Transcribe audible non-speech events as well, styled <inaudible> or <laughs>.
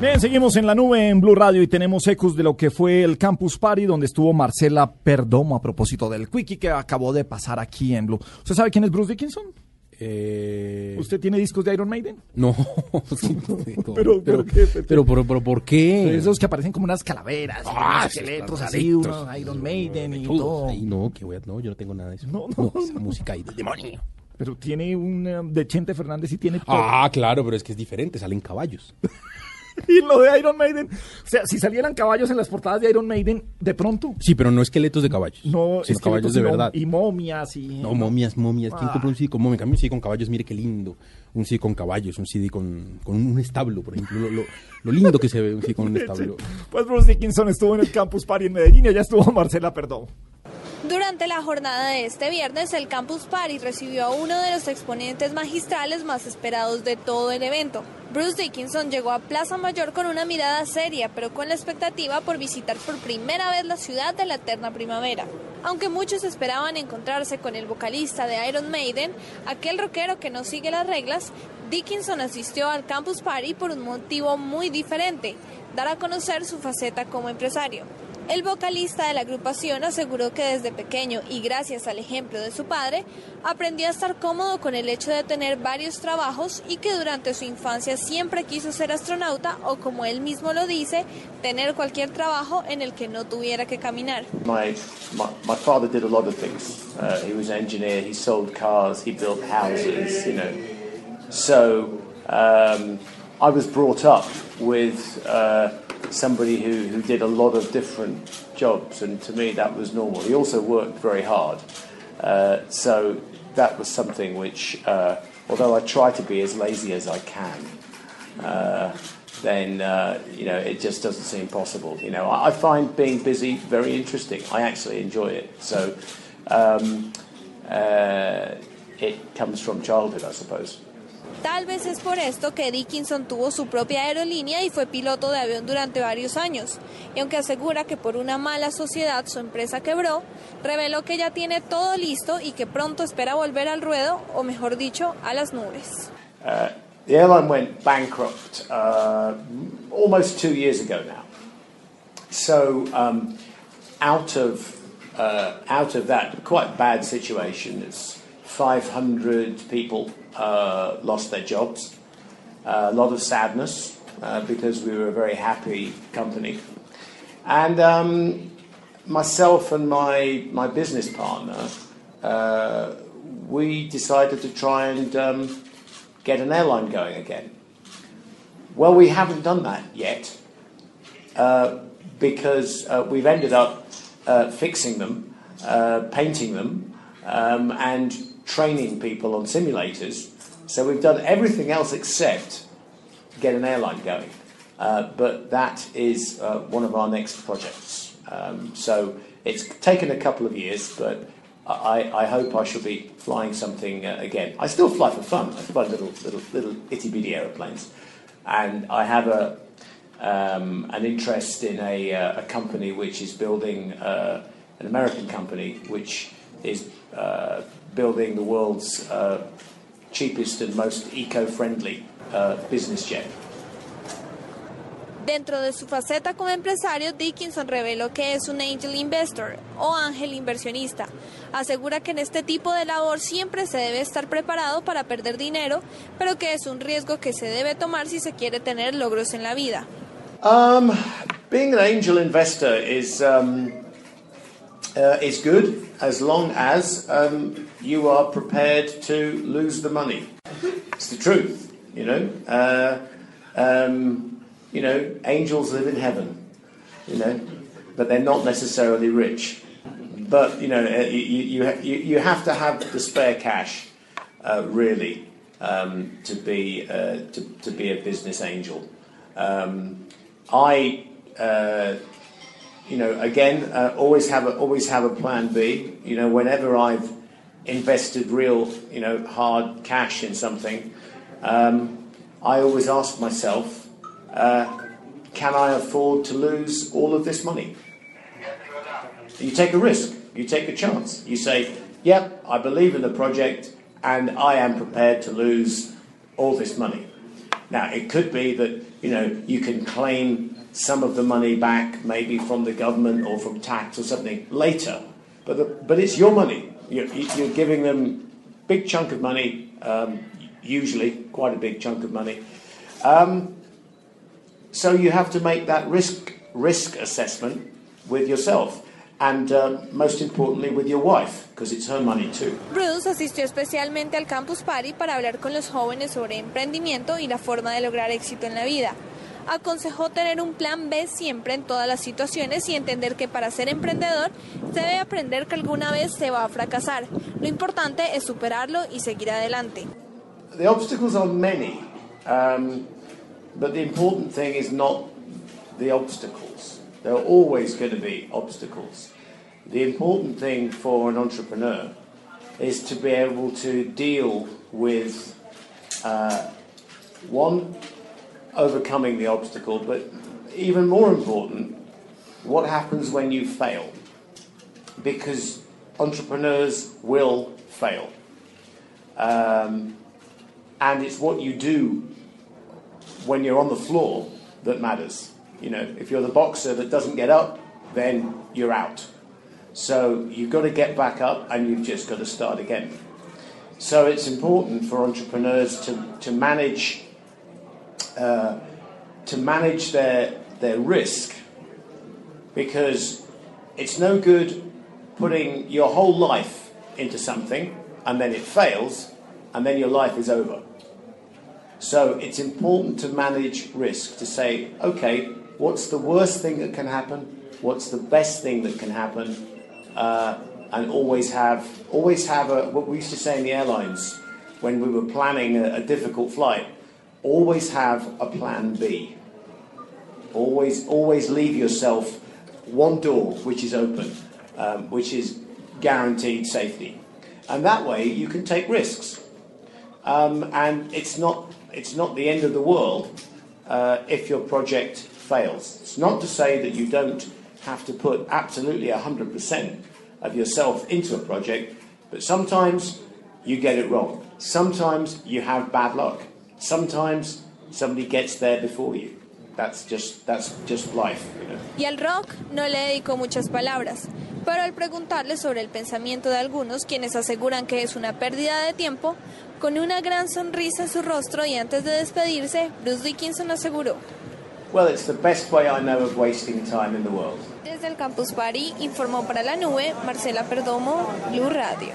Bien, seguimos en la nube en Blue Radio y tenemos ecos de lo que fue el Campus Party donde estuvo Marcela Perdomo a propósito del Quickie que acabó de pasar aquí en Blue. ¿Usted sabe quién es Bruce Dickinson? Eh, ¿Usted tiene discos de Iron Maiden? No, <laughs> Pero, ¿por qué? pero, pero, pero, ¿por qué? Esos que aparecen como unas calaveras, y Ah, sí, esqueletos así, unos Iron Maiden y todo. Ay, no, que voy a, no, yo no tengo nada de eso. No, no, esa no. música ahí del demonio. Pero tiene una de Chente Fernández y tiene todo. Ah, claro, pero es que es diferente, salen caballos. <laughs> <laughs> Y lo de Iron Maiden, o sea, si salieran caballos en las portadas de Iron Maiden, de pronto, Sí, pero no esqueletos de caballos. no sino caballos de verdad. Y momias y... No, momias, momias. ¿Quién Ah. compra un CD con momias? En cambio, un CD con caballos, mire qué lindo. Un CD con caballos, un CD con, con un establo, por ejemplo. Lo, lo- lo lindo que se ve un CD con un <laughs> establo. Pues Bruce Dickinson estuvo en el Campus Party en Medellín y allá estuvo Marcela Perdomo. Durante la jornada de este viernes, el Campus Party recibió a uno de los exponentes magistrales más esperados de todo el evento. Bruce Dickinson llegó a Plaza Mayor con una mirada seria, pero con la expectativa por visitar por primera vez la ciudad de la eterna primavera. Aunque muchos esperaban encontrarse con el vocalista de Iron Maiden, aquel rockero que no sigue las reglas, Dickinson asistió al Campus Party por un motivo muy diferente, dar a conocer su faceta como empresario. El vocalista de la agrupación aseguró que desde pequeño y gracias al ejemplo de su padre, aprendió a estar cómodo con el hecho de tener varios trabajos y que durante su infancia siempre quiso ser astronauta o como él mismo lo dice, tener cualquier trabajo en el que no tuviera que caminar. My, my, father did a lot of things. Uh, he was an engineer, he sold cars, he built houses, you know. So um, I was brought up with uh, somebody who, who did a lot of different jobs, and to me that was normal. He also worked very hard. Uh, so that was something which, uh, although I try to be as lazy as I can, uh, then uh, you know it just doesn't seem possible. You know, I, I find being busy very interesting. I actually enjoy it. So um, uh, it comes from childhood, I suppose. Tal vez es por esto que Dickinson tuvo su propia aerolínea y fue piloto de avión durante varios años. Y aunque asegura que por una mala sociedad su empresa quebró, reveló que ya tiene todo listo y que pronto espera volver al ruedo, o mejor dicho, a las nubes. Uh, the airline went bankrupt uh, almost two years ago now. So um, uh, out of that quite bad situation, it's 500 people uh, lost their jobs. a lot of sadness uh, because we were a very happy company, and um, myself and my my business partner, uh, we decided to try and um, get an airline going again. Well, we haven't done that yet uh, because uh, we've ended up uh, fixing them, uh, painting them, um, and training people on simulators. So we've done everything else except get an airline going. Uh, but that is uh, one of our next projects. Um, so it's taken a couple of years, but I, I hope I shall be flying something uh, again. I still fly for fun. I fly little, little, little itty bitty aeroplanes, and I have a um, an interest in a, uh, a company which is building uh, an American company which is uh, building the world's uh, cheapest and most eco-friendly uh, business jet. Dentro de su faceta como empresario, Dickinson reveló que es un angel investor o ángel inversionista. Asegura que en este tipo de labor siempre se debe estar preparado para perder dinero, pero que es un riesgo que se debe tomar si se quiere tener logros en la vida. Um, being an angel investor is um, uh, is good as long as um, you are prepared to lose the money. It's the truth, you know. Uh, um, you know, angels live in heaven, you know, but they're not necessarily rich. But you know, uh, you you, you, you have to have the spare cash, uh, really, um, to be uh, to, to be a business angel. Um, I, uh, you know, again, uh, always have a, always have a plan B. You know, whenever I've invested real, you know, hard cash in something, um, I always ask myself, uh, can I afford to lose all of this money? You take a risk. You take a chance. You say, yep, I believe in the project and I am prepared to lose all this money. Now, it could be that you know, you can claim some of the money back, maybe from the government or from tax or something later. But, the, but it's your money. You're, you're giving them big chunk of money, um, usually quite a big chunk of money. Um, so you have to make that risk risk assessment with yourself. And uh, most importantly with your wife, because it's her money too. Bruce asistió especialmente al Campus Party para hablar con los jóvenes sobre emprendimiento y la forma de lograr éxito en la vida. Aconsejó tener un plan B siempre en todas las situaciones y entender que para ser emprendedor se debe aprender que alguna vez se va a fracasar. Lo importante es superarlo y seguir adelante. The obstacles are many, um, but the important thing is not the obstacles. There are always going to be obstacles. The important thing for an entrepreneur is to be able to deal with uh, one overcoming the obstacle, but even more important, what happens when you fail? Because entrepreneurs will fail. Um, and it's what you do when you're on the floor that matters. You know, if you're the boxer that doesn't get up, then you're out. So you've got to get back up and you've just got to start again. So it's important for entrepreneurs to, to manage uh, to manage their their risk because it's no good putting your whole life into something and then it fails and then your life is over. So it's important to manage risk to say, okay, what's the worst thing that can happen? What's the best thing that can happen? Uh, and always have always have a what we used to say in the airlines when we were planning a, a difficult flight. Always have a plan B. Always always leave yourself one door which is open, um, which is guaranteed safety, and that way you can take risks. Um, and it's not it's not the end of the world uh, if your project fails. It's not to say that you don't have to put absolutely 100% of yourself into a project, but sometimes you get it wrong. Sometimes you have bad luck. Sometimes somebody gets there before you. That's just, that's just life, you know. Y al rock no le dedicó muchas palabras, pero al preguntarle sobre el pensamiento de algunos quienes aseguran que es una pérdida de tiempo, con una gran sonrisa en su rostro y antes de despedirse, Bruce Dickinson aseguró. Well, it's the best way I know of wasting time in the world. Desde el Campus Party informó para la nube Marcela Perdomo, Blue Radio.